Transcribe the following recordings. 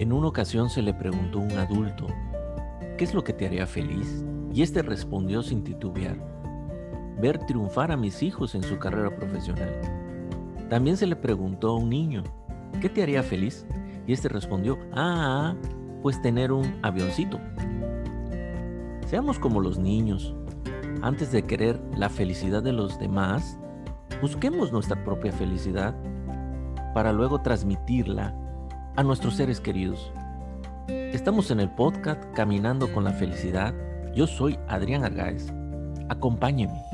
En una ocasión se le preguntó a un adulto, ¿qué es lo que te haría feliz? Y este respondió sin titubear, ver triunfar a mis hijos en su carrera profesional. También se le preguntó a un niño, ¿qué te haría feliz? Y este respondió, ah, pues tener un avioncito. Seamos como los niños. Antes de querer la felicidad de los demás, busquemos nuestra propia felicidad para luego transmitirla a nuestros seres queridos. Estamos en el podcast Caminando con la Felicidad. Yo soy Adrián Argáez. Acompáñeme.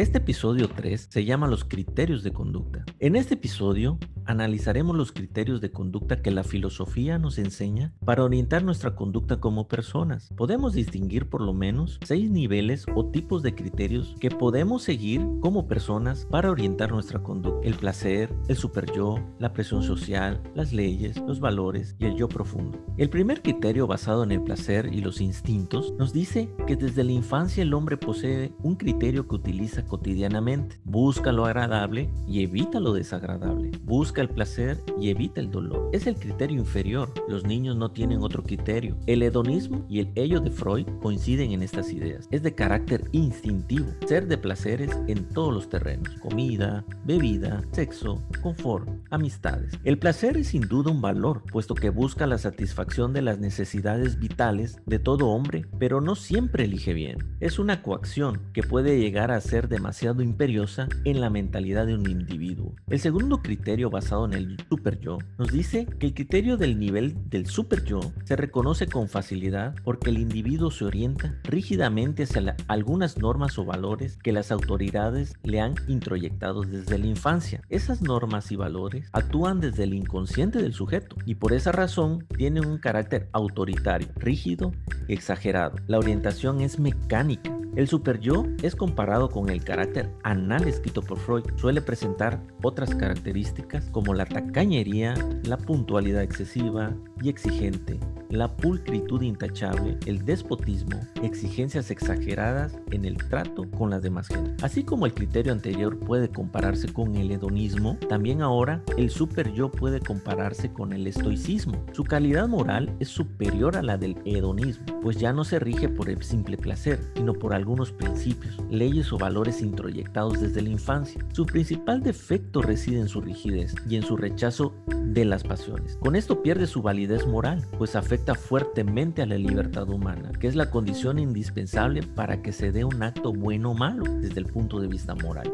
Este episodio 3 se llama Los criterios de conducta. En este episodio analizaremos los criterios de conducta que la filosofía nos enseña para orientar nuestra conducta como personas. Podemos distinguir por lo menos seis niveles o tipos de criterios que podemos seguir como personas para orientar nuestra conducta. El placer, el super yo, la presión social, las leyes, los valores y el yo profundo. El primer criterio basado en el placer y los instintos nos dice que desde la infancia el hombre posee un criterio que utiliza cotidianamente. Busca lo agradable y evita lo desagradable. Busca el placer y evita el dolor. Es el criterio inferior. Los niños no tienen otro criterio. El hedonismo y el ello de Freud coinciden en estas ideas. Es de carácter instintivo. Ser de placeres en todos los terrenos. Comida, bebida, sexo, confort, amistades. El placer es sin duda un valor, puesto que busca la satisfacción de las necesidades vitales de todo hombre, pero no siempre elige bien. Es una coacción que puede llegar a ser demasiado imperiosa en la mentalidad de un individuo. El segundo criterio basado en el super yo, nos dice que el criterio del nivel del super yo se reconoce con facilidad porque el individuo se orienta rígidamente hacia algunas normas o valores que las autoridades le han introyectado desde la infancia. Esas normas y valores actúan desde el inconsciente del sujeto y por esa razón tienen un carácter autoritario, rígido exagerado. La orientación es mecánica el superyo es comparado con el carácter anal escrito por Freud. Suele presentar otras características como la tacañería, la puntualidad excesiva y exigente, la pulcritud intachable, el despotismo, exigencias exageradas en el trato con las demás gente. Así como el criterio anterior puede compararse con el hedonismo, también ahora el super yo puede compararse con el estoicismo. Su calidad moral es superior a la del hedonismo, pues ya no se rige por el simple placer, sino por algunos principios, leyes o valores introyectados desde la infancia. Su principal defecto reside en su rigidez y en su rechazo de las pasiones. Con esto pierde su validez moral, pues afecta fuertemente a la libertad humana, que es la condición indispensable para que se dé un acto bueno o malo desde el punto de vista moral.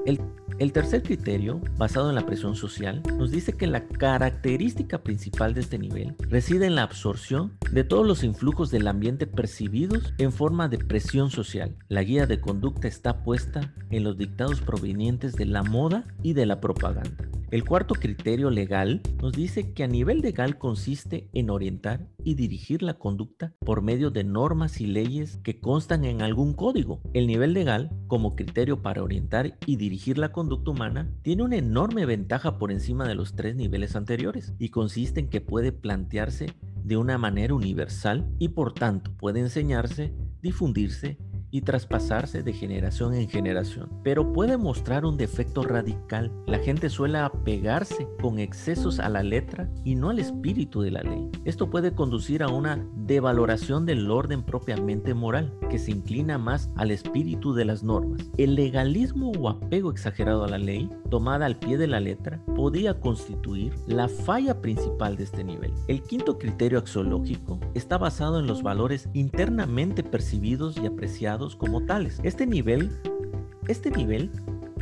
El tercer criterio, basado en la presión social, nos dice que la característica principal de este nivel reside en la absorción de todos los influjos del ambiente percibidos en forma de presión social. La guía de conducta está puesta en los dictados provenientes de la moda y de la propaganda. El cuarto criterio legal nos dice que a nivel legal consiste en orientar y dirigir la conducta por medio de normas y leyes que constan en algún código. El nivel legal, como criterio para orientar y dirigir la conducta humana, tiene una enorme ventaja por encima de los tres niveles anteriores y consiste en que puede plantearse de una manera universal y por tanto puede enseñarse, difundirse y traspasarse de generación en generación, pero puede mostrar un defecto radical. La gente suele apegarse con excesos a la letra y no al espíritu de la ley. Esto puede conducir a una devaloración del orden propiamente moral, que se inclina más al espíritu de las normas. El legalismo o apego exagerado a la ley, tomada al pie de la letra, podía constituir la falla principal de este nivel. El quinto criterio axiológico está basado en los valores internamente percibidos y apreciados como tales. Este nivel, este nivel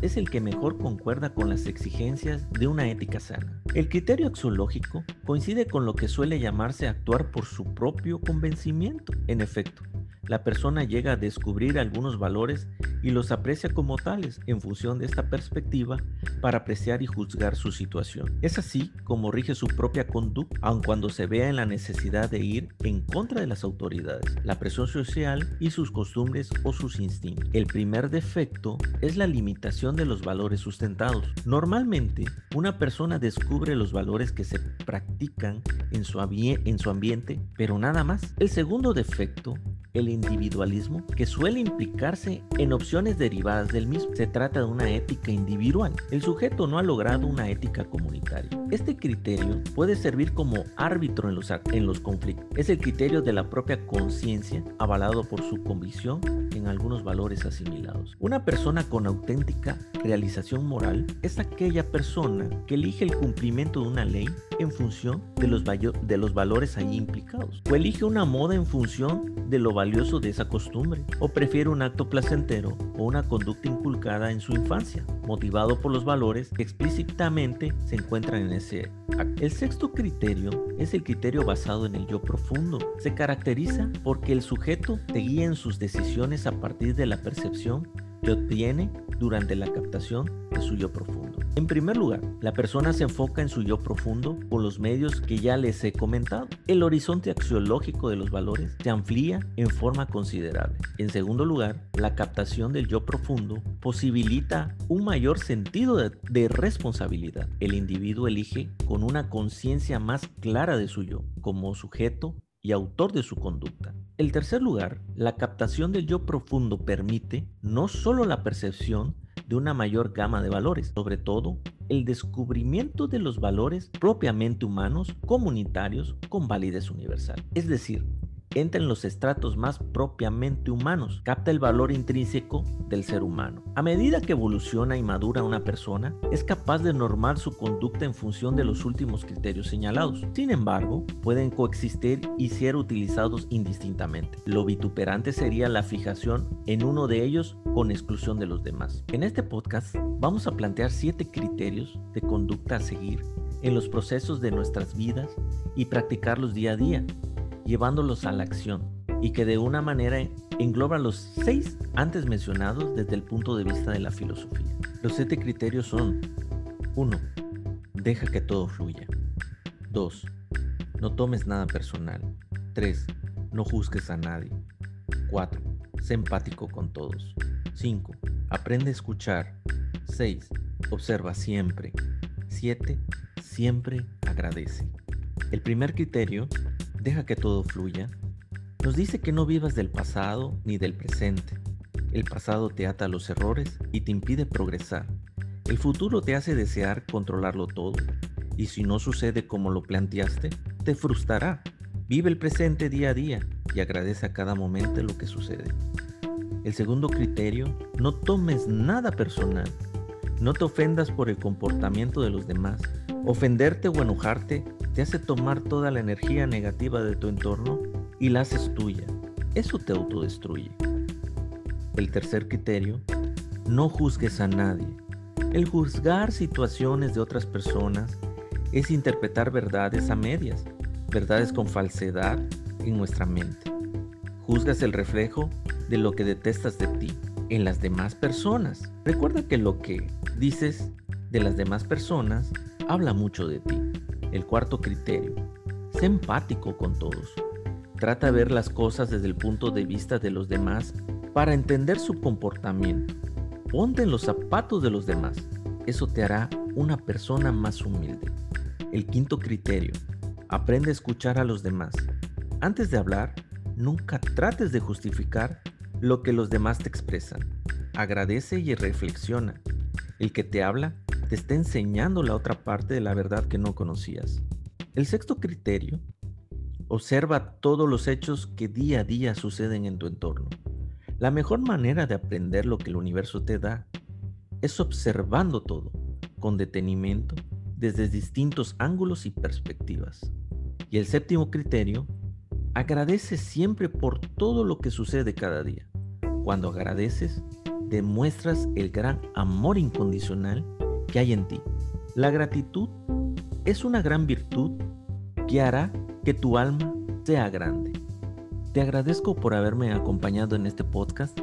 es el que mejor concuerda con las exigencias de una ética sana. El criterio axiológico coincide con lo que suele llamarse actuar por su propio convencimiento. En efecto, la persona llega a descubrir algunos valores y los aprecia como tales en función de esta perspectiva para apreciar y juzgar su situación. Es así como rige su propia conducta, aun cuando se vea en la necesidad de ir en contra de las autoridades, la presión social y sus costumbres o sus instintos. El primer defecto es la limitación de los valores sustentados. Normalmente, una persona descubre los valores que se practican en su, en su ambiente, pero nada más. El segundo defecto el individualismo que suele implicarse en opciones derivadas del mismo. Se trata de una ética individual. El sujeto no ha logrado una ética comunitaria. Este criterio puede servir como árbitro en los, en los conflictos. Es el criterio de la propia conciencia avalado por su convicción en algunos valores asimilados. Una persona con auténtica realización moral es aquella persona que elige el cumplimiento de una ley en función de los, de los valores ahí implicados. O elige una moda en función de lo valioso de esa costumbre. O prefiere un acto placentero o una conducta inculcada en su infancia, motivado por los valores que explícitamente se encuentran en ese acto. El sexto criterio es el criterio basado en el yo profundo. Se caracteriza porque el sujeto te guía en sus decisiones a partir de la percepción que obtiene durante la captación de su yo profundo. En primer lugar, la persona se enfoca en su yo profundo por los medios que ya les he comentado. El horizonte axiológico de los valores se amplía en forma considerable. En segundo lugar, la captación del yo profundo posibilita un mayor sentido de, de responsabilidad. El individuo elige con una conciencia más clara de su yo, como sujeto y autor de su conducta. En tercer lugar, la captación del yo profundo permite no solo la percepción de una mayor gama de valores, sobre todo el descubrimiento de los valores propiamente humanos comunitarios con validez universal. Es decir, entra en los estratos más propiamente humanos, capta el valor intrínseco del ser humano. A medida que evoluciona y madura una persona, es capaz de normar su conducta en función de los últimos criterios señalados. Sin embargo, pueden coexistir y ser utilizados indistintamente. Lo vituperante sería la fijación en uno de ellos con exclusión de los demás. En este podcast vamos a plantear siete criterios de conducta a seguir en los procesos de nuestras vidas y practicarlos día a día llevándolos a la acción y que de una manera engloba los seis antes mencionados desde el punto de vista de la filosofía. Los siete criterios son 1. Deja que todo fluya. 2. No tomes nada personal. 3. No juzgues a nadie. 4. Sé empático con todos. 5. Aprende a escuchar. 6. Observa siempre. 7. Siempre agradece. El primer criterio deja que todo fluya, nos dice que no vivas del pasado ni del presente. El pasado te ata a los errores y te impide progresar. El futuro te hace desear controlarlo todo. Y si no sucede como lo planteaste, te frustrará. Vive el presente día a día y agradece a cada momento lo que sucede. El segundo criterio, no tomes nada personal. No te ofendas por el comportamiento de los demás. Ofenderte o enojarte te hace tomar toda la energía negativa de tu entorno y la haces tuya. Eso te autodestruye. El tercer criterio, no juzgues a nadie. El juzgar situaciones de otras personas es interpretar verdades a medias, verdades con falsedad en nuestra mente. Juzgas el reflejo de lo que detestas de ti en las demás personas. Recuerda que lo que dices de las demás personas habla mucho de ti. El cuarto criterio, sé empático con todos. Trata de ver las cosas desde el punto de vista de los demás para entender su comportamiento. Ponte en los zapatos de los demás. Eso te hará una persona más humilde. El quinto criterio, aprende a escuchar a los demás. Antes de hablar, nunca trates de justificar lo que los demás te expresan. Agradece y reflexiona. El que te habla te está enseñando la otra parte de la verdad que no conocías. El sexto criterio, observa todos los hechos que día a día suceden en tu entorno. La mejor manera de aprender lo que el universo te da es observando todo, con detenimiento, desde distintos ángulos y perspectivas. Y el séptimo criterio, agradece siempre por todo lo que sucede cada día. Cuando agradeces, demuestras el gran amor incondicional hay en ti. La gratitud es una gran virtud que hará que tu alma sea grande. Te agradezco por haberme acompañado en este podcast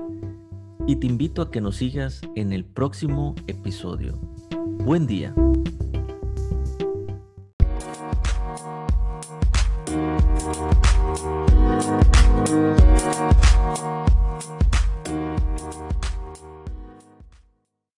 y te invito a que nos sigas en el próximo episodio. Buen día.